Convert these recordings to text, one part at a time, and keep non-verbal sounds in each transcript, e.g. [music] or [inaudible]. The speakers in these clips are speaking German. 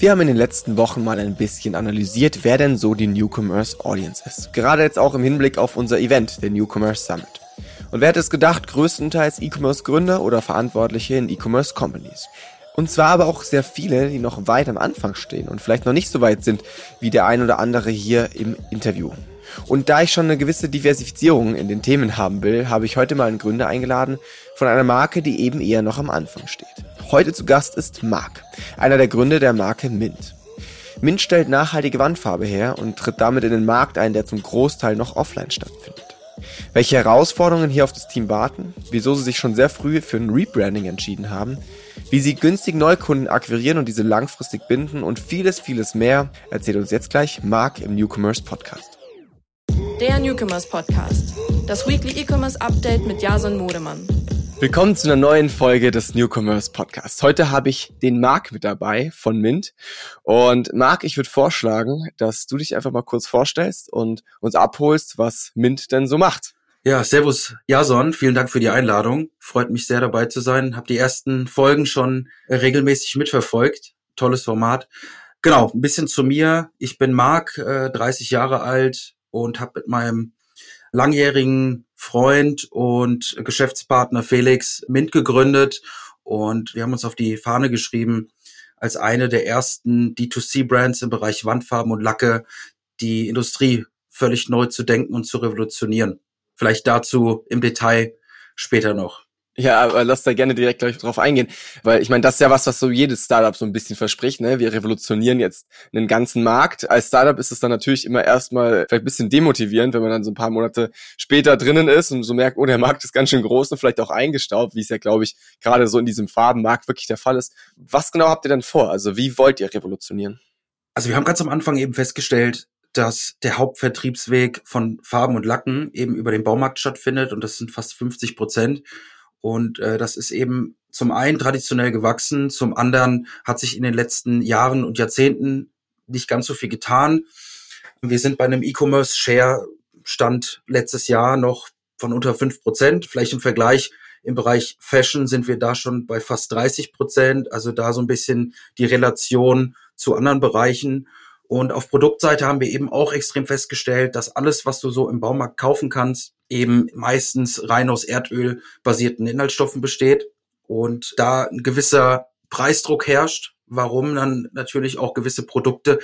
Wir haben in den letzten Wochen mal ein bisschen analysiert, wer denn so die Newcomers Audience ist. Gerade jetzt auch im Hinblick auf unser Event, der Newcomers Summit. Und wer hätte es gedacht, größtenteils E-Commerce Gründer oder Verantwortliche in E-Commerce Companies. Und zwar aber auch sehr viele, die noch weit am Anfang stehen und vielleicht noch nicht so weit sind wie der ein oder andere hier im Interview. Und da ich schon eine gewisse Diversifizierung in den Themen haben will, habe ich heute mal einen Gründer eingeladen von einer Marke, die eben eher noch am Anfang steht. Heute zu Gast ist Marc, einer der Gründer der Marke Mint. Mint stellt nachhaltige Wandfarbe her und tritt damit in den Markt ein, der zum Großteil noch offline stattfindet. Welche Herausforderungen hier auf das Team warten, wieso sie sich schon sehr früh für ein Rebranding entschieden haben, wie sie günstig Neukunden akquirieren und diese langfristig binden und vieles, vieles mehr, erzählt uns jetzt gleich Marc im Newcomers Podcast. Der Newcomers Podcast, das Weekly E-Commerce Update mit Jason Modemann. Willkommen zu einer neuen Folge des Newcomers Podcasts. Heute habe ich den Marc mit dabei von Mint. Und Marc, ich würde vorschlagen, dass du dich einfach mal kurz vorstellst und uns abholst, was Mint denn so macht. Ja, servus Jason, vielen Dank für die Einladung. Freut mich sehr dabei zu sein. Hab die ersten Folgen schon regelmäßig mitverfolgt. Tolles Format. Genau, ein bisschen zu mir. Ich bin Marc, 30 Jahre alt und habe mit meinem langjährigen Freund und Geschäftspartner Felix Mint gegründet und wir haben uns auf die Fahne geschrieben, als eine der ersten D2C-Brands im Bereich Wandfarben und Lacke die Industrie völlig neu zu denken und zu revolutionieren. Vielleicht dazu im Detail später noch. Ja, aber lass da gerne direkt gleich drauf eingehen, weil ich meine, das ist ja was, was so jedes Startup so ein bisschen verspricht. Ne? Wir revolutionieren jetzt einen ganzen Markt. Als Startup ist es dann natürlich immer erstmal vielleicht ein bisschen demotivierend, wenn man dann so ein paar Monate später drinnen ist und so merkt, oh, der Markt ist ganz schön groß und vielleicht auch eingestaubt, wie es ja, glaube ich, gerade so in diesem Farbenmarkt wirklich der Fall ist. Was genau habt ihr denn vor? Also wie wollt ihr revolutionieren? Also wir haben ganz am Anfang eben festgestellt, dass der Hauptvertriebsweg von Farben und Lacken eben über den Baumarkt stattfindet und das sind fast 50 Prozent. Und äh, das ist eben zum einen traditionell gewachsen, zum anderen hat sich in den letzten Jahren und Jahrzehnten nicht ganz so viel getan. Wir sind bei einem E-Commerce-Share Stand letztes Jahr noch von unter fünf Prozent. Vielleicht im Vergleich im Bereich Fashion sind wir da schon bei fast 30 Prozent. Also da so ein bisschen die Relation zu anderen Bereichen. Und auf Produktseite haben wir eben auch extrem festgestellt, dass alles, was du so im Baumarkt kaufen kannst, eben meistens rein aus Erdöl basierten Inhaltsstoffen besteht und da ein gewisser Preisdruck herrscht, warum dann natürlich auch gewisse Produkte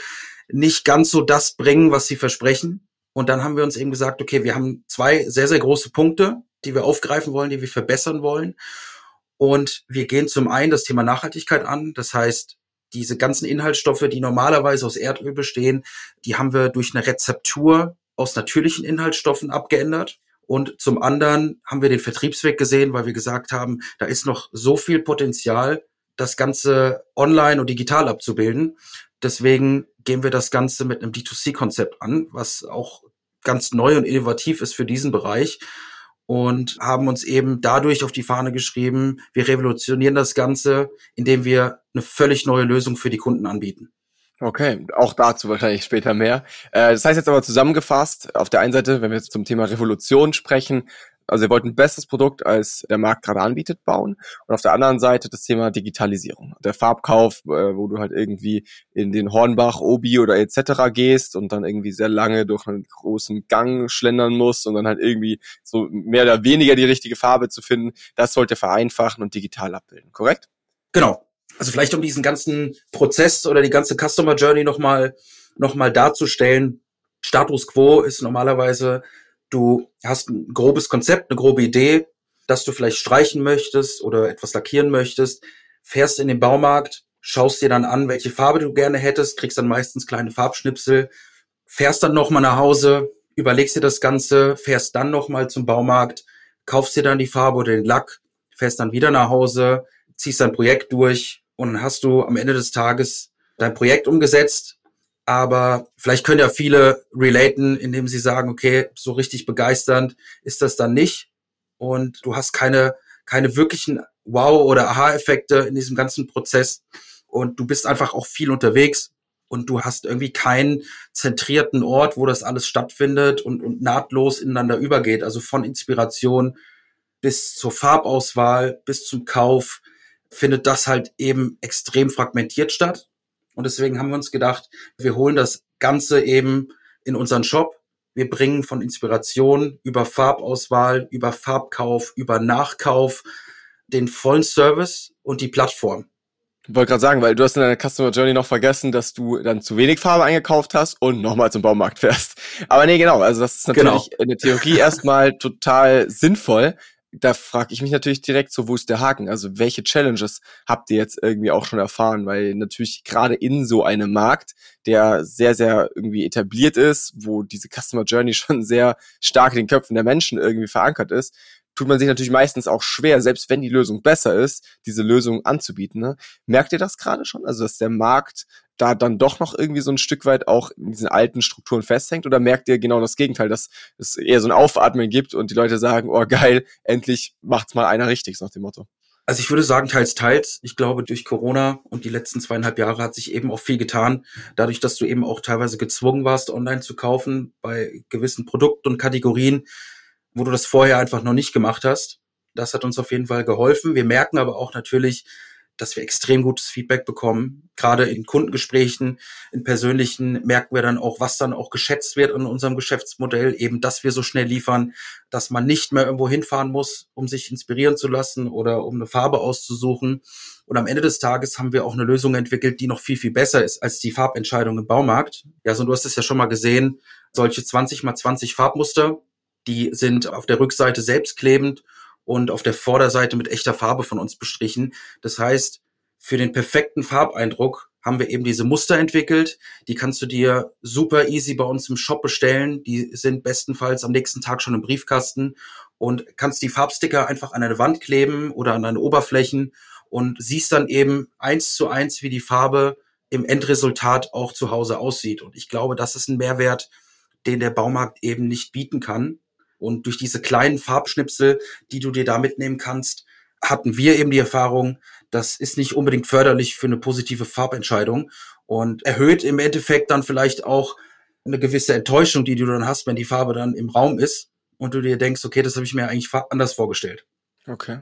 nicht ganz so das bringen, was sie versprechen. Und dann haben wir uns eben gesagt, okay, wir haben zwei sehr, sehr große Punkte, die wir aufgreifen wollen, die wir verbessern wollen. Und wir gehen zum einen das Thema Nachhaltigkeit an. Das heißt, diese ganzen Inhaltsstoffe, die normalerweise aus Erdöl bestehen, die haben wir durch eine Rezeptur aus natürlichen Inhaltsstoffen abgeändert. Und zum anderen haben wir den Vertriebsweg gesehen, weil wir gesagt haben, da ist noch so viel Potenzial, das Ganze online und digital abzubilden. Deswegen gehen wir das Ganze mit einem D2C-Konzept an, was auch ganz neu und innovativ ist für diesen Bereich und haben uns eben dadurch auf die Fahne geschrieben, wir revolutionieren das Ganze, indem wir eine völlig neue Lösung für die Kunden anbieten. Okay, auch dazu wahrscheinlich später mehr. Äh, das heißt jetzt aber zusammengefasst, auf der einen Seite, wenn wir jetzt zum Thema Revolution sprechen, also ihr wollt ein besseres Produkt, als der Markt gerade anbietet, bauen. Und auf der anderen Seite das Thema Digitalisierung. Der Farbkauf, äh, wo du halt irgendwie in den Hornbach, Obi oder etc. gehst und dann irgendwie sehr lange durch einen großen Gang schlendern musst und dann halt irgendwie so mehr oder weniger die richtige Farbe zu finden, das sollte vereinfachen und digital abbilden, korrekt? Genau. Also vielleicht um diesen ganzen Prozess oder die ganze Customer Journey nochmal noch mal darzustellen. Status quo ist normalerweise du hast ein grobes Konzept, eine grobe Idee, dass du vielleicht streichen möchtest oder etwas lackieren möchtest, fährst in den Baumarkt, schaust dir dann an, welche Farbe du gerne hättest, kriegst dann meistens kleine Farbschnipsel, fährst dann nochmal nach Hause, überlegst dir das Ganze, fährst dann nochmal zum Baumarkt, kaufst dir dann die Farbe oder den Lack, fährst dann wieder nach Hause, ziehst dein Projekt durch und dann hast du am Ende des Tages dein Projekt umgesetzt, aber vielleicht können ja viele relaten, indem sie sagen, okay, so richtig begeisternd ist das dann nicht. Und du hast keine, keine wirklichen Wow- oder Aha-Effekte in diesem ganzen Prozess. Und du bist einfach auch viel unterwegs und du hast irgendwie keinen zentrierten Ort, wo das alles stattfindet und, und nahtlos ineinander übergeht. Also von Inspiration bis zur Farbauswahl, bis zum Kauf findet das halt eben extrem fragmentiert statt. Und deswegen haben wir uns gedacht, wir holen das Ganze eben in unseren Shop. Wir bringen von Inspiration über Farbauswahl, über Farbkauf, über Nachkauf den vollen Service und die Plattform. Ich wollte gerade sagen, weil du hast in deiner Customer Journey noch vergessen, dass du dann zu wenig Farbe eingekauft hast und nochmal zum Baumarkt fährst. Aber nee, genau, also das ist natürlich genau. in der Theorie erstmal total sinnvoll. Da frage ich mich natürlich direkt so, wo ist der Haken? Also welche Challenges habt ihr jetzt irgendwie auch schon erfahren? Weil natürlich gerade in so einem Markt, der sehr, sehr irgendwie etabliert ist, wo diese Customer Journey [laughs] schon sehr stark in den Köpfen der Menschen irgendwie verankert ist, tut man sich natürlich meistens auch schwer, selbst wenn die Lösung besser ist, diese Lösung anzubieten. Ne? Merkt ihr das gerade schon? Also, dass der Markt da dann doch noch irgendwie so ein Stück weit auch in diesen alten Strukturen festhängt? Oder merkt ihr genau das Gegenteil, dass es eher so ein Aufatmen gibt und die Leute sagen, oh geil, endlich macht's mal einer richtig, nach dem Motto? Also ich würde sagen, teils, teils. Ich glaube, durch Corona und die letzten zweieinhalb Jahre hat sich eben auch viel getan. Dadurch, dass du eben auch teilweise gezwungen warst, online zu kaufen bei gewissen Produkten und Kategorien, wo du das vorher einfach noch nicht gemacht hast. Das hat uns auf jeden Fall geholfen. Wir merken aber auch natürlich, dass wir extrem gutes Feedback bekommen. Gerade in Kundengesprächen, in persönlichen merken wir dann auch, was dann auch geschätzt wird an unserem Geschäftsmodell. Eben, dass wir so schnell liefern, dass man nicht mehr irgendwo hinfahren muss, um sich inspirieren zu lassen oder um eine Farbe auszusuchen. Und am Ende des Tages haben wir auch eine Lösung entwickelt, die noch viel, viel besser ist als die Farbentscheidung im Baumarkt. Ja, so du hast es ja schon mal gesehen, solche 20 mal 20 Farbmuster, die sind auf der Rückseite selbstklebend und auf der Vorderseite mit echter Farbe von uns bestrichen. Das heißt, für den perfekten Farbeindruck haben wir eben diese Muster entwickelt. Die kannst du dir super easy bei uns im Shop bestellen. Die sind bestenfalls am nächsten Tag schon im Briefkasten und kannst die Farbsticker einfach an eine Wand kleben oder an deine Oberflächen und siehst dann eben eins zu eins, wie die Farbe im Endresultat auch zu Hause aussieht. Und ich glaube, das ist ein Mehrwert, den der Baumarkt eben nicht bieten kann. Und durch diese kleinen Farbschnipsel, die du dir da mitnehmen kannst, hatten wir eben die Erfahrung, das ist nicht unbedingt förderlich für eine positive Farbentscheidung und erhöht im Endeffekt dann vielleicht auch eine gewisse Enttäuschung, die du dann hast, wenn die Farbe dann im Raum ist und du dir denkst, okay, das habe ich mir eigentlich anders vorgestellt. Okay.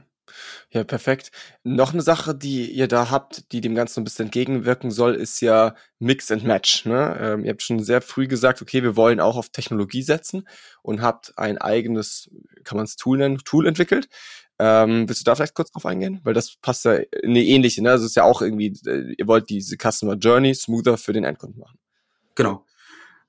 Ja, perfekt. Noch eine Sache, die ihr da habt, die dem Ganzen ein bisschen entgegenwirken soll, ist ja Mix and Match. Ne? Ähm, ihr habt schon sehr früh gesagt, okay, wir wollen auch auf Technologie setzen und habt ein eigenes, kann man es Tool nennen, Tool entwickelt. Ähm, willst du da vielleicht kurz drauf eingehen? Weil das passt ja in eine ähnliche, ne? Also es ist ja auch irgendwie, äh, ihr wollt diese Customer Journey smoother für den Endkunden machen. Genau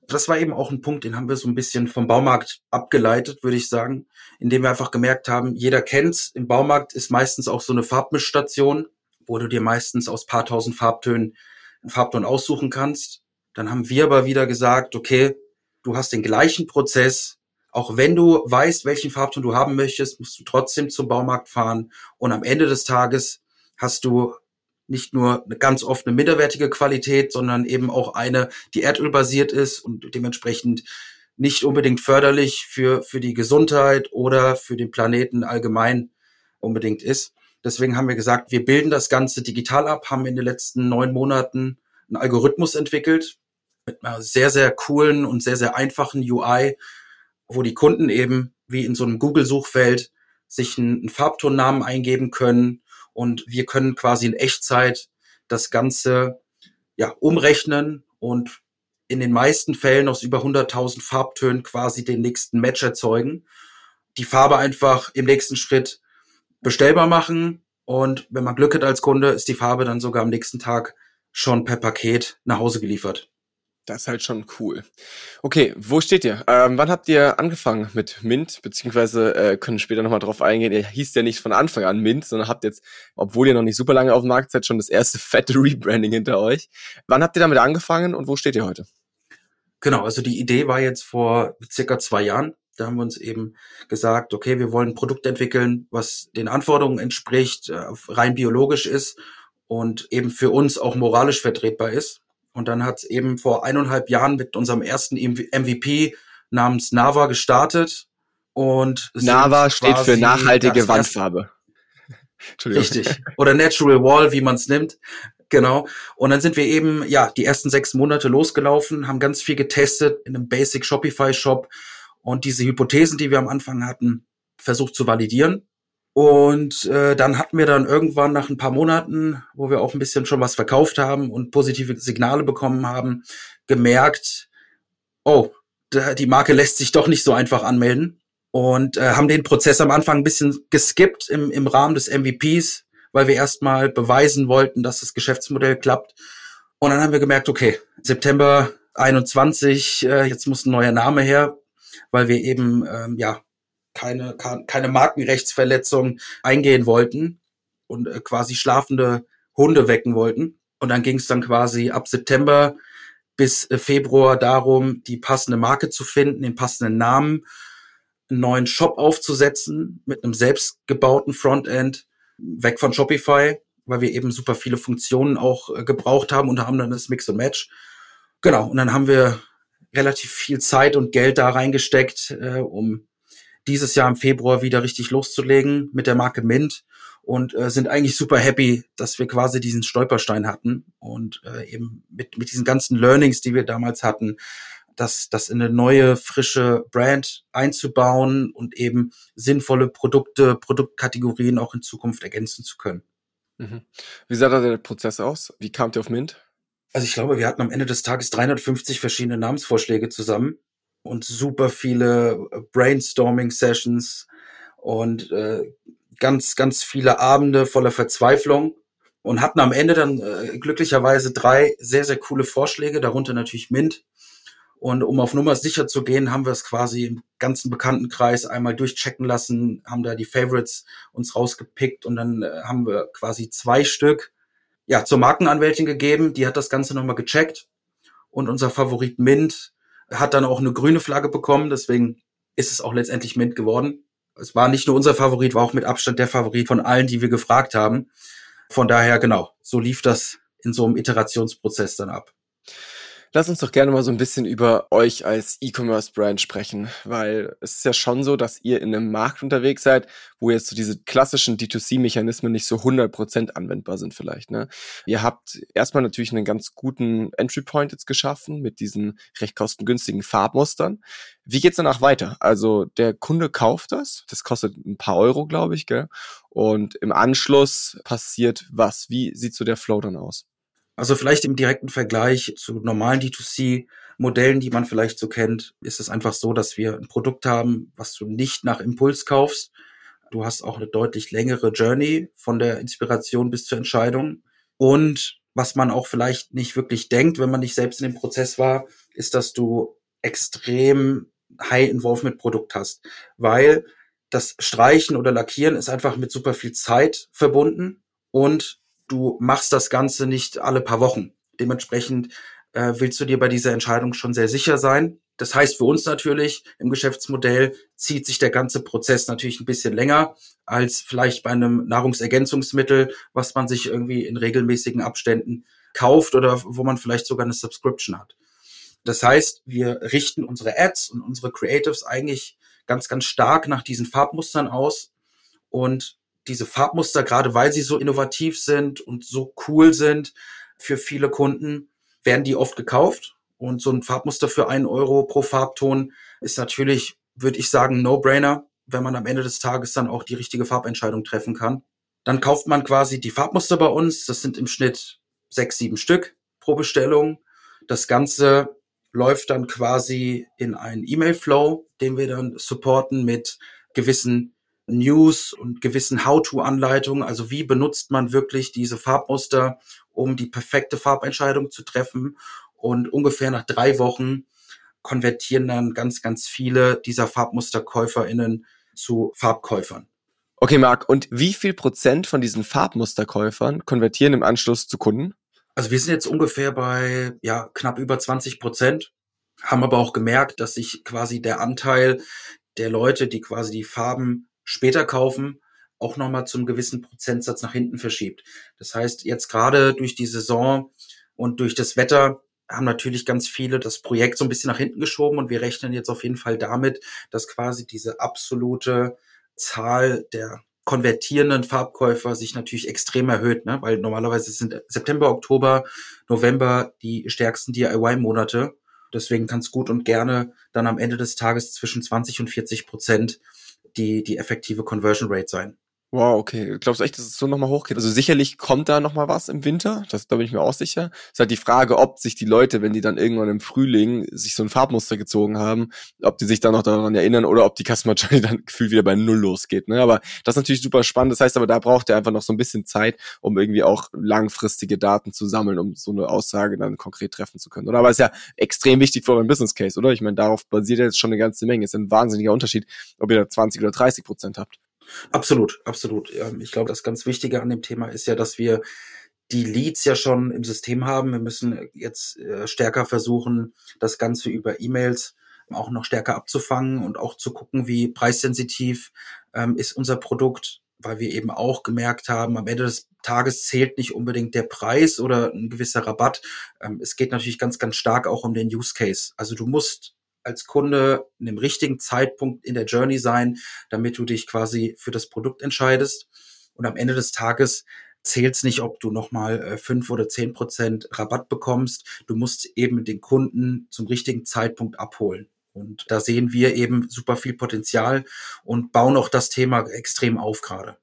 das war eben auch ein Punkt, den haben wir so ein bisschen vom Baumarkt abgeleitet, würde ich sagen, indem wir einfach gemerkt haben, jeder kennt's. Im Baumarkt ist meistens auch so eine Farbmischstation, wo du dir meistens aus paar tausend Farbtönen einen Farbton aussuchen kannst. Dann haben wir aber wieder gesagt, okay, du hast den gleichen Prozess. Auch wenn du weißt, welchen Farbton du haben möchtest, musst du trotzdem zum Baumarkt fahren. Und am Ende des Tages hast du nicht nur eine ganz oft eine minderwertige Qualität, sondern eben auch eine, die erdölbasiert ist und dementsprechend nicht unbedingt förderlich für, für die Gesundheit oder für den Planeten allgemein unbedingt ist. Deswegen haben wir gesagt, wir bilden das Ganze digital ab, haben in den letzten neun Monaten einen Algorithmus entwickelt mit einer sehr, sehr coolen und sehr, sehr einfachen UI, wo die Kunden eben wie in so einem Google-Suchfeld sich einen, einen Farbtonnamen eingeben können, und wir können quasi in Echtzeit das Ganze ja umrechnen und in den meisten Fällen aus über 100.000 Farbtönen quasi den nächsten Match erzeugen. Die Farbe einfach im nächsten Schritt bestellbar machen und wenn man Glück hat als Kunde, ist die Farbe dann sogar am nächsten Tag schon per Paket nach Hause geliefert. Das ist halt schon cool. Okay, wo steht ihr? Ähm, wann habt ihr angefangen mit Mint? Beziehungsweise äh, können später nochmal drauf eingehen. Ihr hieß ja nicht von Anfang an Mint, sondern habt jetzt, obwohl ihr noch nicht super lange auf dem Markt seid, schon das erste [laughs] fette Rebranding hinter euch. Wann habt ihr damit angefangen und wo steht ihr heute? Genau, also die Idee war jetzt vor circa zwei Jahren. Da haben wir uns eben gesagt, okay, wir wollen ein Produkt entwickeln, was den Anforderungen entspricht, äh, rein biologisch ist und eben für uns auch moralisch vertretbar ist. Und dann hat es eben vor eineinhalb Jahren mit unserem ersten MVP namens Nava gestartet. Und Nava steht für nachhaltige Wandfarbe. [laughs] Richtig. Oder Natural Wall, wie man es nimmt. Genau. Und dann sind wir eben, ja, die ersten sechs Monate losgelaufen, haben ganz viel getestet in einem Basic Shopify Shop und diese Hypothesen, die wir am Anfang hatten, versucht zu validieren. Und äh, dann hatten wir dann irgendwann nach ein paar Monaten, wo wir auch ein bisschen schon was verkauft haben und positive Signale bekommen haben, gemerkt, oh, die Marke lässt sich doch nicht so einfach anmelden und äh, haben den Prozess am Anfang ein bisschen geskippt im, im Rahmen des MVPs, weil wir erstmal beweisen wollten, dass das Geschäftsmodell klappt. Und dann haben wir gemerkt, okay, September 21, äh, jetzt muss ein neuer Name her, weil wir eben ähm, ja keine, keine Markenrechtsverletzung eingehen wollten und äh, quasi schlafende Hunde wecken wollten. Und dann ging es dann quasi ab September bis äh, Februar darum, die passende Marke zu finden, den passenden Namen, einen neuen Shop aufzusetzen mit einem selbstgebauten Frontend, weg von Shopify, weil wir eben super viele Funktionen auch äh, gebraucht haben und haben dann das Mix und Match. Genau, und dann haben wir relativ viel Zeit und Geld da reingesteckt, äh, um dieses Jahr im Februar wieder richtig loszulegen mit der Marke Mint und äh, sind eigentlich super happy, dass wir quasi diesen Stolperstein hatten und äh, eben mit, mit diesen ganzen Learnings, die wir damals hatten, das, das in eine neue, frische Brand einzubauen und eben sinnvolle Produkte, Produktkategorien auch in Zukunft ergänzen zu können. Mhm. Wie sah da der Prozess aus? Wie kamt ihr auf Mint? Also ich glaube, wir hatten am Ende des Tages 350 verschiedene Namensvorschläge zusammen und super viele äh, Brainstorming-Sessions und äh, ganz, ganz viele Abende voller Verzweiflung und hatten am Ende dann äh, glücklicherweise drei sehr, sehr coole Vorschläge, darunter natürlich Mint. Und um auf Nummer sicher zu gehen, haben wir es quasi im ganzen Bekanntenkreis einmal durchchecken lassen, haben da die Favorites uns rausgepickt und dann äh, haben wir quasi zwei Stück ja, zur Markenanwältin gegeben. Die hat das Ganze nochmal gecheckt und unser Favorit Mint hat dann auch eine grüne Flagge bekommen, deswegen ist es auch letztendlich Mint geworden. Es war nicht nur unser Favorit, war auch mit Abstand der Favorit von allen, die wir gefragt haben. Von daher, genau, so lief das in so einem Iterationsprozess dann ab. Lass uns doch gerne mal so ein bisschen über euch als E-Commerce-Brand sprechen, weil es ist ja schon so, dass ihr in einem Markt unterwegs seid, wo jetzt so diese klassischen D2C-Mechanismen nicht so 100% anwendbar sind vielleicht. Ne? Ihr habt erstmal natürlich einen ganz guten Entry-Point jetzt geschaffen mit diesen recht kostengünstigen Farbmustern. Wie geht's danach weiter? Also der Kunde kauft das, das kostet ein paar Euro, glaube ich, gell? Und im Anschluss passiert was? Wie sieht so der Flow dann aus? Also vielleicht im direkten Vergleich zu normalen D2C-Modellen, die man vielleicht so kennt, ist es einfach so, dass wir ein Produkt haben, was du nicht nach Impuls kaufst. Du hast auch eine deutlich längere Journey von der Inspiration bis zur Entscheidung. Und was man auch vielleicht nicht wirklich denkt, wenn man nicht selbst in dem Prozess war, ist, dass du extrem High Involvement Produkt hast, weil das Streichen oder Lackieren ist einfach mit super viel Zeit verbunden und du machst das Ganze nicht alle paar Wochen. Dementsprechend äh, willst du dir bei dieser Entscheidung schon sehr sicher sein. Das heißt für uns natürlich im Geschäftsmodell zieht sich der ganze Prozess natürlich ein bisschen länger als vielleicht bei einem Nahrungsergänzungsmittel, was man sich irgendwie in regelmäßigen Abständen kauft oder wo man vielleicht sogar eine Subscription hat. Das heißt, wir richten unsere Ads und unsere Creatives eigentlich ganz, ganz stark nach diesen Farbmustern aus und diese Farbmuster, gerade weil sie so innovativ sind und so cool sind für viele Kunden, werden die oft gekauft. Und so ein Farbmuster für einen Euro pro Farbton ist natürlich, würde ich sagen, No-Brainer, wenn man am Ende des Tages dann auch die richtige Farbentscheidung treffen kann. Dann kauft man quasi die Farbmuster bei uns. Das sind im Schnitt sechs, sieben Stück pro Bestellung. Das Ganze läuft dann quasi in einen E-Mail-Flow, den wir dann supporten mit gewissen News und gewissen How-to-Anleitungen. Also wie benutzt man wirklich diese Farbmuster, um die perfekte Farbentscheidung zu treffen. Und ungefähr nach drei Wochen konvertieren dann ganz, ganz viele dieser FarbmusterkäuferInnen zu Farbkäufern. Okay, Marc, und wie viel Prozent von diesen Farbmusterkäufern konvertieren im Anschluss zu Kunden? Also wir sind jetzt ungefähr bei ja knapp über 20 Prozent, haben aber auch gemerkt, dass sich quasi der Anteil der Leute, die quasi die Farben später kaufen, auch nochmal zum gewissen Prozentsatz nach hinten verschiebt. Das heißt, jetzt gerade durch die Saison und durch das Wetter haben natürlich ganz viele das Projekt so ein bisschen nach hinten geschoben und wir rechnen jetzt auf jeden Fall damit, dass quasi diese absolute Zahl der konvertierenden Farbkäufer sich natürlich extrem erhöht, ne? weil normalerweise sind September, Oktober, November die stärksten DIY-Monate. Deswegen kann es gut und gerne dann am Ende des Tages zwischen 20 und 40 Prozent die, die effektive Conversion Rate sein. Wow, okay. Glaubst du echt, dass es so nochmal hochgeht? Also sicherlich kommt da nochmal was im Winter, das da bin ich mir auch sicher. Es ist halt die Frage, ob sich die Leute, wenn die dann irgendwann im Frühling sich so ein Farbmuster gezogen haben, ob die sich dann noch daran erinnern oder ob die Journey [laughs] dann gefühlt wieder bei Null losgeht. Ne? Aber das ist natürlich super spannend. Das heißt aber, da braucht ihr einfach noch so ein bisschen Zeit, um irgendwie auch langfristige Daten zu sammeln, um so eine Aussage dann konkret treffen zu können. Oder aber ist ja extrem wichtig für euren Business Case, oder? Ich meine, darauf basiert jetzt schon eine ganze Menge. Ist ein wahnsinniger Unterschied, ob ihr da 20 oder 30 Prozent habt. Absolut, absolut. Ich glaube, das ganz Wichtige an dem Thema ist ja, dass wir die Leads ja schon im System haben. Wir müssen jetzt äh, stärker versuchen, das Ganze über E-Mails auch noch stärker abzufangen und auch zu gucken, wie preissensitiv ähm, ist unser Produkt, weil wir eben auch gemerkt haben, am Ende des Tages zählt nicht unbedingt der Preis oder ein gewisser Rabatt. Ähm, es geht natürlich ganz, ganz stark auch um den Use Case. Also du musst als Kunde in dem richtigen Zeitpunkt in der Journey sein, damit du dich quasi für das Produkt entscheidest. Und am Ende des Tages zählt es nicht, ob du nochmal äh, fünf oder zehn Prozent Rabatt bekommst. Du musst eben den Kunden zum richtigen Zeitpunkt abholen. Und da sehen wir eben super viel Potenzial und bauen auch das Thema extrem auf gerade.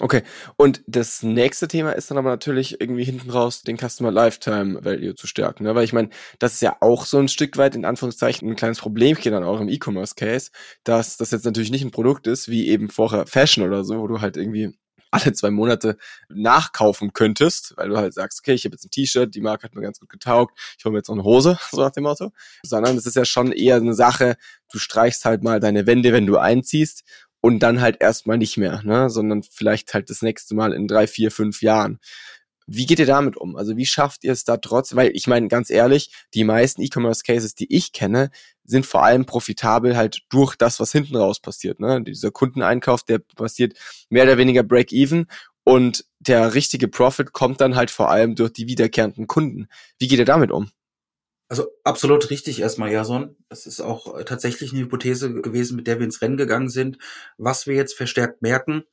Okay, und das nächste Thema ist dann aber natürlich irgendwie hinten raus den Customer Lifetime Value zu stärken, ne? weil ich meine, das ist ja auch so ein Stück weit in Anführungszeichen ein kleines Problemchen an eurem E-Commerce Case, dass das jetzt natürlich nicht ein Produkt ist wie eben vorher Fashion oder so, wo du halt irgendwie alle zwei Monate nachkaufen könntest, weil du halt sagst, okay, ich habe jetzt ein T-Shirt, die Marke hat mir ganz gut getaugt, ich hole mir jetzt noch eine Hose, [laughs] so nach dem Motto, sondern es ist ja schon eher eine Sache, du streichst halt mal deine Wände, wenn du einziehst und dann halt erstmal nicht mehr, ne? sondern vielleicht halt das nächste Mal in drei, vier, fünf Jahren. Wie geht ihr damit um? Also wie schafft ihr es da trotz, weil ich meine ganz ehrlich, die meisten E-Commerce Cases, die ich kenne, sind vor allem profitabel halt durch das, was hinten raus passiert. Ne? Dieser Kundeneinkauf, der passiert mehr oder weniger Break-Even und der richtige Profit kommt dann halt vor allem durch die wiederkehrenden Kunden. Wie geht ihr damit um? Also absolut richtig erstmal, Jason. Das ist auch äh, tatsächlich eine Hypothese gewesen, mit der wir ins Rennen gegangen sind. Was wir jetzt verstärkt merken,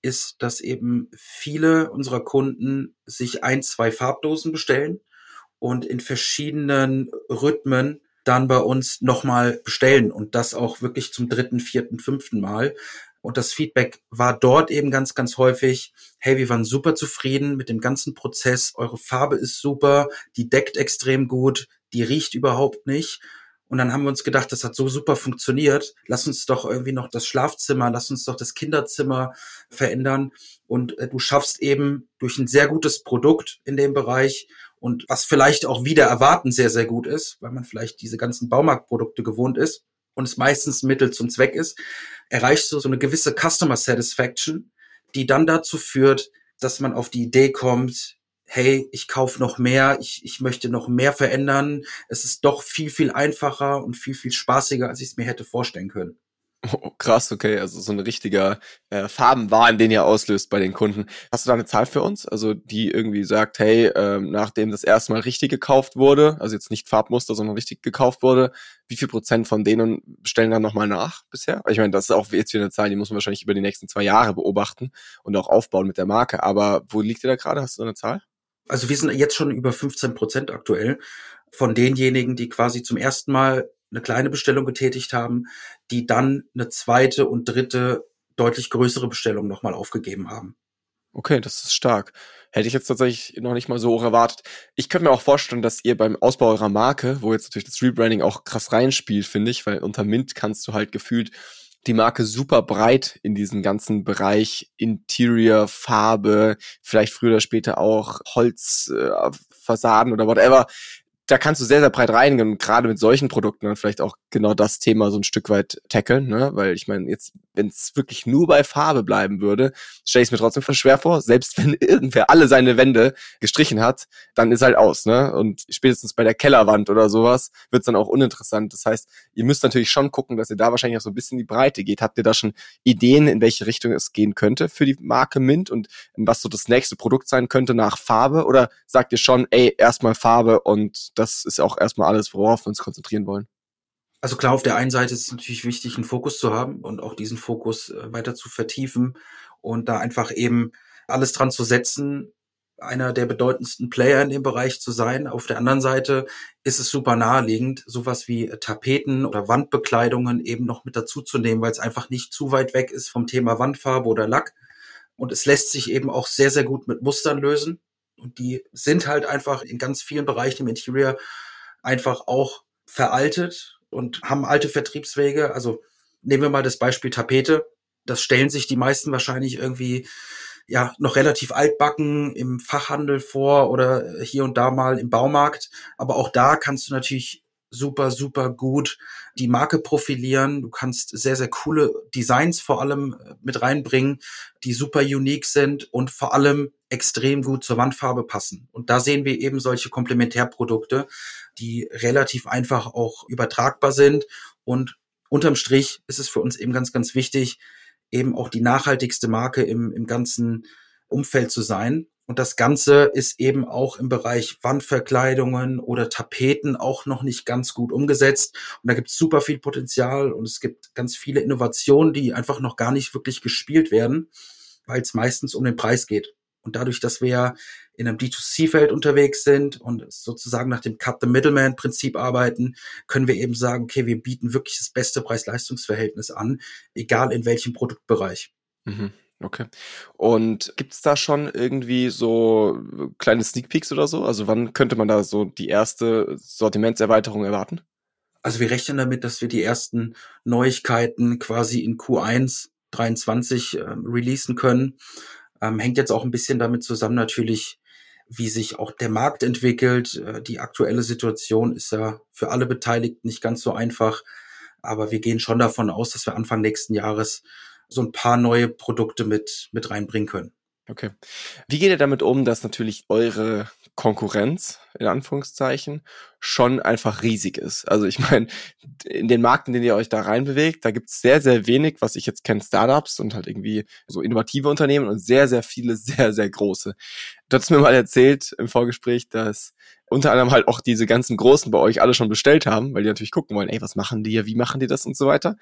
ist, dass eben viele unserer Kunden sich ein, zwei Farbdosen bestellen und in verschiedenen Rhythmen dann bei uns nochmal bestellen und das auch wirklich zum dritten, vierten, fünften Mal. Und das Feedback war dort eben ganz, ganz häufig, hey, wir waren super zufrieden mit dem ganzen Prozess, eure Farbe ist super, die deckt extrem gut, die riecht überhaupt nicht. Und dann haben wir uns gedacht, das hat so super funktioniert. Lass uns doch irgendwie noch das Schlafzimmer, lass uns doch das Kinderzimmer verändern. Und äh, du schaffst eben durch ein sehr gutes Produkt in dem Bereich und was vielleicht auch wieder erwarten sehr, sehr gut ist, weil man vielleicht diese ganzen Baumarktprodukte gewohnt ist und es meistens Mittel zum Zweck ist, erreichst du so eine gewisse Customer Satisfaction, die dann dazu führt, dass man auf die Idee kommt, hey, ich kaufe noch mehr, ich, ich möchte noch mehr verändern. Es ist doch viel, viel einfacher und viel, viel spaßiger, als ich es mir hätte vorstellen können. Oh, krass, okay, also so ein richtiger äh, Farbenwahn, den ihr auslöst bei den Kunden. Hast du da eine Zahl für uns? Also die irgendwie sagt, hey, ähm, nachdem das erste Mal richtig gekauft wurde, also jetzt nicht Farbmuster, sondern richtig gekauft wurde, wie viel Prozent von denen bestellen dann nochmal nach bisher? Ich meine, das ist auch jetzt wieder eine Zahl, die muss man wahrscheinlich über die nächsten zwei Jahre beobachten und auch aufbauen mit der Marke. Aber wo liegt ihr da gerade? Hast du eine Zahl? Also wir sind jetzt schon über 15 Prozent aktuell von denjenigen, die quasi zum ersten Mal eine kleine Bestellung getätigt haben, die dann eine zweite und dritte deutlich größere Bestellung nochmal aufgegeben haben. Okay, das ist stark. Hätte ich jetzt tatsächlich noch nicht mal so erwartet. Ich könnte mir auch vorstellen, dass ihr beim Ausbau eurer Marke, wo jetzt natürlich das Rebranding auch krass reinspielt, finde ich, weil unter Mint kannst du halt gefühlt die Marke super breit in diesen ganzen Bereich Interior, Farbe, vielleicht früher oder später auch Holzfassaden äh, oder whatever da kannst du sehr, sehr breit reingehen und gerade mit solchen Produkten dann vielleicht auch genau das Thema so ein Stück weit tackeln, ne? Weil ich meine, jetzt, wenn es wirklich nur bei Farbe bleiben würde, stelle ich es mir trotzdem schwer vor, selbst wenn [laughs] irgendwer alle seine Wände gestrichen hat, dann ist halt aus, ne? Und spätestens bei der Kellerwand oder sowas wird es dann auch uninteressant. Das heißt, ihr müsst natürlich schon gucken, dass ihr da wahrscheinlich auch so ein bisschen in die Breite geht. Habt ihr da schon Ideen, in welche Richtung es gehen könnte für die Marke Mint und was so das nächste Produkt sein könnte nach Farbe? Oder sagt ihr schon, ey, erstmal Farbe und das ist auch erstmal alles, worauf wir uns konzentrieren wollen. Also klar, auf der einen Seite ist es natürlich wichtig, einen Fokus zu haben und auch diesen Fokus äh, weiter zu vertiefen und da einfach eben alles dran zu setzen, einer der bedeutendsten Player in dem Bereich zu sein. Auf der anderen Seite ist es super naheliegend, sowas wie Tapeten oder Wandbekleidungen eben noch mit dazu zu nehmen, weil es einfach nicht zu weit weg ist vom Thema Wandfarbe oder Lack Und es lässt sich eben auch sehr, sehr gut mit Mustern lösen. Und die sind halt einfach in ganz vielen Bereichen im Interior einfach auch veraltet und haben alte Vertriebswege. Also nehmen wir mal das Beispiel Tapete. Das stellen sich die meisten wahrscheinlich irgendwie ja noch relativ altbacken im Fachhandel vor oder hier und da mal im Baumarkt. Aber auch da kannst du natürlich super, super gut die Marke profilieren. Du kannst sehr, sehr coole Designs vor allem äh, mit reinbringen, die super unique sind und vor allem extrem gut zur Wandfarbe passen. Und da sehen wir eben solche Komplementärprodukte, die relativ einfach auch übertragbar sind. Und unterm Strich ist es für uns eben ganz, ganz wichtig, eben auch die nachhaltigste Marke im, im ganzen Umfeld zu sein. Und das Ganze ist eben auch im Bereich Wandverkleidungen oder Tapeten auch noch nicht ganz gut umgesetzt. Und da gibt es super viel Potenzial und es gibt ganz viele Innovationen, die einfach noch gar nicht wirklich gespielt werden, weil es meistens um den Preis geht. Und dadurch, dass wir in einem D2C-Feld unterwegs sind und sozusagen nach dem Cut the Middleman-Prinzip arbeiten, können wir eben sagen, okay, wir bieten wirklich das beste Preis-Leistungs-Verhältnis an, egal in welchem Produktbereich. Mhm. Okay. Und gibt's da schon irgendwie so kleine Sneak Peeks oder so? Also wann könnte man da so die erste Sortimentserweiterung erwarten? Also wir rechnen damit, dass wir die ersten Neuigkeiten quasi in Q1 23 äh, releasen können. Ähm, hängt jetzt auch ein bisschen damit zusammen natürlich, wie sich auch der Markt entwickelt. Äh, die aktuelle Situation ist ja für alle Beteiligten nicht ganz so einfach. Aber wir gehen schon davon aus, dass wir Anfang nächsten Jahres so ein paar neue Produkte mit, mit reinbringen können. Okay. Wie geht ihr damit um, dass natürlich eure Konkurrenz, in Anführungszeichen, schon einfach riesig ist? Also ich [laughs] meine, in den Markt, in den ihr euch da reinbewegt, da gibt's sehr, sehr wenig, was ich jetzt kenne, Startups und halt irgendwie so innovative Unternehmen und sehr, sehr viele, [laughs] sehr, sehr große. Du hast mir mal erzählt im Vorgespräch, dass unter anderem halt auch diese ganzen Großen bei euch alle schon bestellt haben, weil die natürlich gucken wollen, ey, was machen die, wie machen die das und so weiter.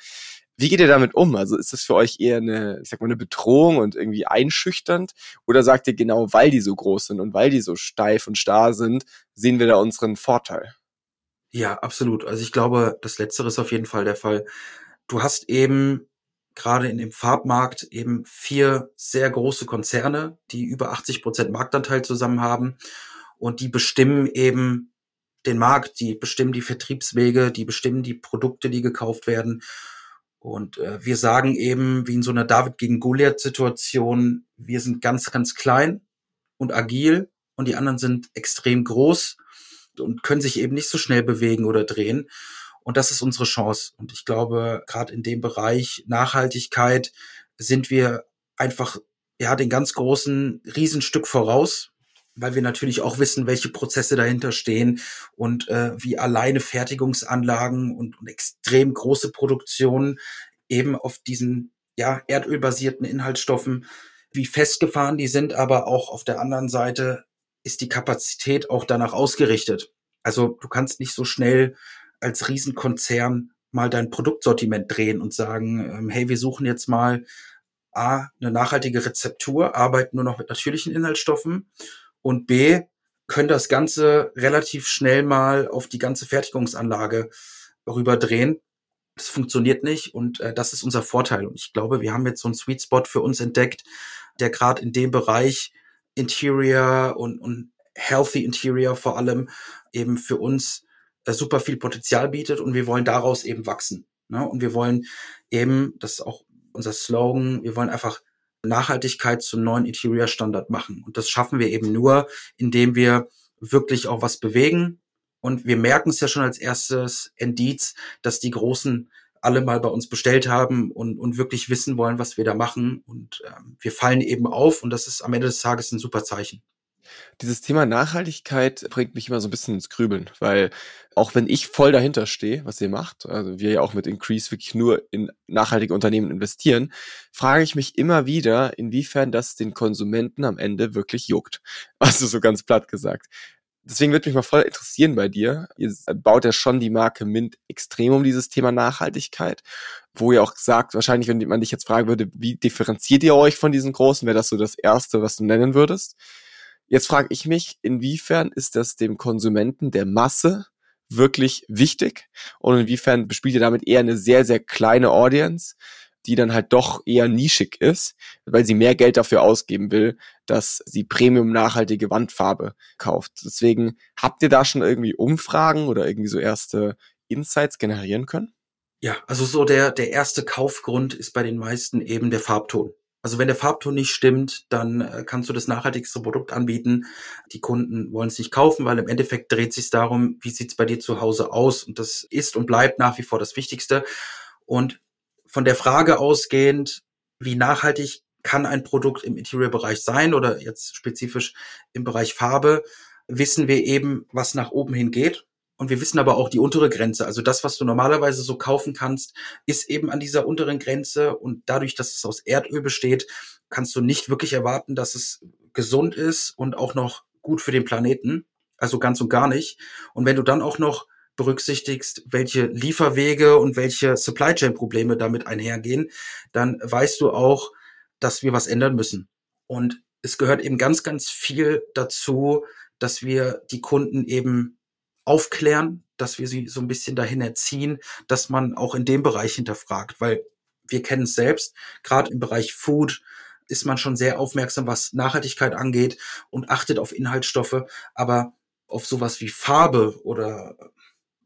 Wie geht ihr damit um? Also ist das für euch eher eine, ich sag mal, eine Bedrohung und irgendwie einschüchternd? Oder sagt ihr genau, weil die so groß sind und weil die so steif und starr sind, sehen wir da unseren Vorteil? Ja, absolut. Also ich glaube, das Letztere ist auf jeden Fall der Fall. Du hast eben gerade in dem Farbmarkt eben vier sehr große Konzerne, die über 80 Prozent Marktanteil zusammen haben und die bestimmen eben den Markt, die bestimmen die Vertriebswege, die bestimmen die Produkte, die gekauft werden. Und äh, wir sagen eben, wie in so einer David gegen Goliath-Situation, wir sind ganz, ganz klein und agil und die anderen sind extrem groß und können sich eben nicht so schnell bewegen oder drehen. Und das ist unsere Chance. Und ich glaube, gerade in dem Bereich Nachhaltigkeit sind wir einfach ja den ganz großen Riesenstück voraus weil wir natürlich auch wissen, welche Prozesse dahinter stehen und äh, wie alleine Fertigungsanlagen und, und extrem große Produktionen eben auf diesen ja, erdölbasierten Inhaltsstoffen, wie festgefahren die sind, aber auch auf der anderen Seite ist die Kapazität auch danach ausgerichtet. Also du kannst nicht so schnell als Riesenkonzern mal dein Produktsortiment drehen und sagen, ähm, hey, wir suchen jetzt mal A, eine nachhaltige Rezeptur, arbeiten nur noch mit natürlichen Inhaltsstoffen und B, können das Ganze relativ schnell mal auf die ganze Fertigungsanlage rüberdrehen. Das funktioniert nicht und äh, das ist unser Vorteil. Und ich glaube, wir haben jetzt so einen Sweet Spot für uns entdeckt, der gerade in dem Bereich Interior und, und Healthy Interior vor allem eben für uns äh, super viel Potenzial bietet und wir wollen daraus eben wachsen. Ne? Und wir wollen eben, das ist auch unser Slogan, wir wollen einfach Nachhaltigkeit zum neuen Interior-Standard machen. Und das schaffen wir eben nur, indem wir wirklich auch was bewegen. Und wir merken es ja schon als erstes Indiz, dass die Großen alle mal bei uns bestellt haben und, und wirklich wissen wollen, was wir da machen. Und ähm, wir fallen eben auf und das ist am Ende des Tages ein super Zeichen. Dieses Thema Nachhaltigkeit bringt mich immer so ein bisschen ins Grübeln, weil auch wenn ich voll dahinter stehe, was ihr macht, also wir ja auch mit Increase wirklich nur in nachhaltige Unternehmen investieren, frage ich mich immer wieder, inwiefern das den Konsumenten am Ende wirklich juckt. [laughs] Also so ganz platt gesagt. Deswegen würde mich mal voll interessieren bei dir. Ihr baut ja schon die Marke Mint extrem um dieses Thema Nachhaltigkeit, wo ihr auch sagt, wahrscheinlich, wenn man dich jetzt fragen würde, wie differenziert ihr euch von diesen Großen, wäre das so das Erste, was du nennen würdest. Jetzt frage ich mich, inwiefern ist das dem Konsumenten der Masse wirklich wichtig und inwiefern bespielt ihr damit eher eine sehr, sehr kleine Audience, die dann halt doch eher nischig ist, weil sie mehr Geld dafür ausgeben will, dass sie Premium nachhaltige Wandfarbe kauft. Deswegen habt ihr da schon irgendwie Umfragen oder irgendwie so erste Insights generieren können? Ja, also so der, der erste Kaufgrund ist bei den meisten eben der Farbton. Also wenn der Farbton nicht stimmt, dann äh, kannst du das nachhaltigste Produkt anbieten. Die Kunden wollen es nicht kaufen, weil im Endeffekt dreht sich darum, wie sieht's bei dir zu Hause aus? Und das ist und bleibt nach wie vor das Wichtigste. Und von der Frage ausgehend, wie nachhaltig kann ein Produkt im Interior-Bereich sein oder jetzt spezifisch im Bereich Farbe, wissen wir eben, was nach oben hin geht. Und wir wissen aber auch die untere Grenze. Also das, was du normalerweise so kaufen kannst, ist eben an dieser unteren Grenze. Und dadurch, dass es aus Erdöl besteht, kannst du nicht wirklich erwarten, dass es gesund ist und auch noch gut für den Planeten. Also ganz und gar nicht. Und wenn du dann auch noch berücksichtigst, welche Lieferwege und welche Supply Chain Probleme damit einhergehen, dann weißt du auch, dass wir was ändern müssen. Und es gehört eben ganz, ganz viel dazu, dass wir die Kunden eben aufklären, dass wir sie so ein bisschen dahin erziehen, dass man auch in dem Bereich hinterfragt, weil wir kennen es selbst, gerade im Bereich Food ist man schon sehr aufmerksam, was Nachhaltigkeit angeht und achtet auf Inhaltsstoffe, aber auf sowas wie Farbe oder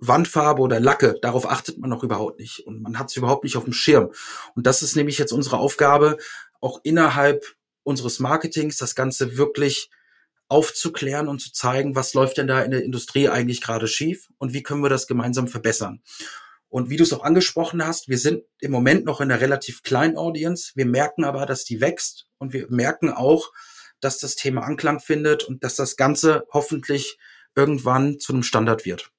Wandfarbe oder Lacke, darauf achtet man noch überhaupt nicht und man hat es überhaupt nicht auf dem Schirm. Und das ist nämlich jetzt unsere Aufgabe, auch innerhalb unseres Marketings das Ganze wirklich aufzuklären und zu zeigen, was läuft denn da in der Industrie eigentlich gerade schief und wie können wir das gemeinsam verbessern. Und wie du es auch angesprochen hast, wir sind im Moment noch in einer relativ kleinen Audience. Wir merken aber, dass die wächst und wir merken auch, dass das Thema Anklang findet und dass das Ganze hoffentlich irgendwann zu einem Standard wird.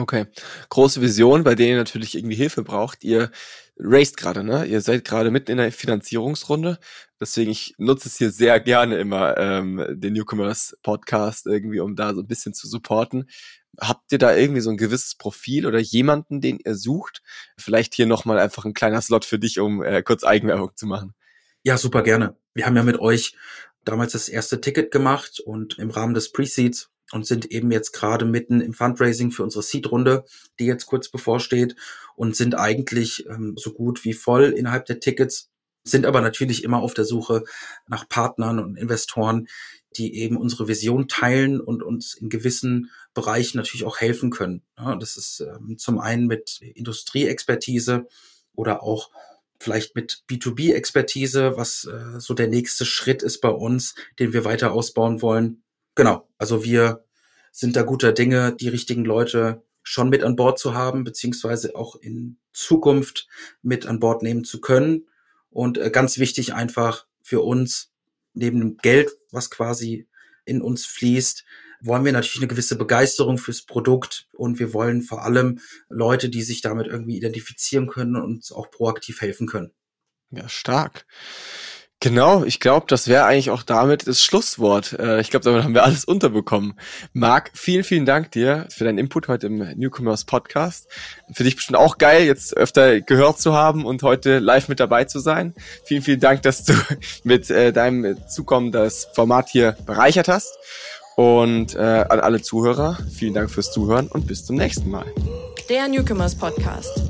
Okay. Große Vision, bei denen ihr natürlich irgendwie Hilfe braucht. Ihr raced gerade, ne? Ihr seid gerade mitten in der Finanzierungsrunde. Deswegen, ich nutze es hier sehr gerne immer, ähm, den Newcomers Podcast irgendwie, um da so ein bisschen zu supporten. Habt ihr da irgendwie so ein gewisses Profil oder jemanden, den ihr sucht? Vielleicht hier nochmal einfach ein kleiner Slot für dich, um äh, kurz Eigenwerbung zu machen. Ja, super gerne. Wir haben ja mit euch damals das erste Ticket gemacht und im Rahmen des Pre-Seeds und sind eben jetzt gerade mitten im Fundraising für unsere Seed-Runde, die jetzt kurz bevorsteht und sind eigentlich ähm, so gut wie voll innerhalb der Tickets, sind aber natürlich immer auf der Suche nach Partnern und Investoren, die eben unsere Vision teilen und uns in gewissen Bereichen natürlich auch helfen können. Ja, das ist ähm, zum einen mit Industrieexpertise oder auch vielleicht mit B2B-Expertise, was äh, so der nächste Schritt ist bei uns, den wir weiter ausbauen wollen genau, also wir sind da guter Dinge, die richtigen Leute schon mit an Bord zu haben, beziehungsweise auch in Zukunft mit an Bord nehmen zu können. Und äh, ganz wichtig einfach für uns, neben dem Geld, was quasi in uns fließt, wollen wir natürlich eine gewisse Begeisterung fürs Produkt und wir wollen vor allem Leute, die sich damit irgendwie identifizieren können und uns auch proaktiv helfen können. Ja, stark. Genau, ich glaube, das wäre eigentlich auch damit das Schlusswort. Äh, ich glaube, damit haben wir alles unterbekommen. Marc, vielen, vielen Dank dir für deinen Input heute im Newcomers Podcast. Für dich bestimmt auch geil, jetzt öfter gehört zu haben und heute live mit dabei zu sein. Vielen, vielen Dank, dass du [laughs] mit äh, deinem Zukommen das Format hier bereichert hast. Und äh, an alle Zuhörer, vielen Dank fürs Zuhören und bis zum nächsten Mal. Der Newcomers Podcast.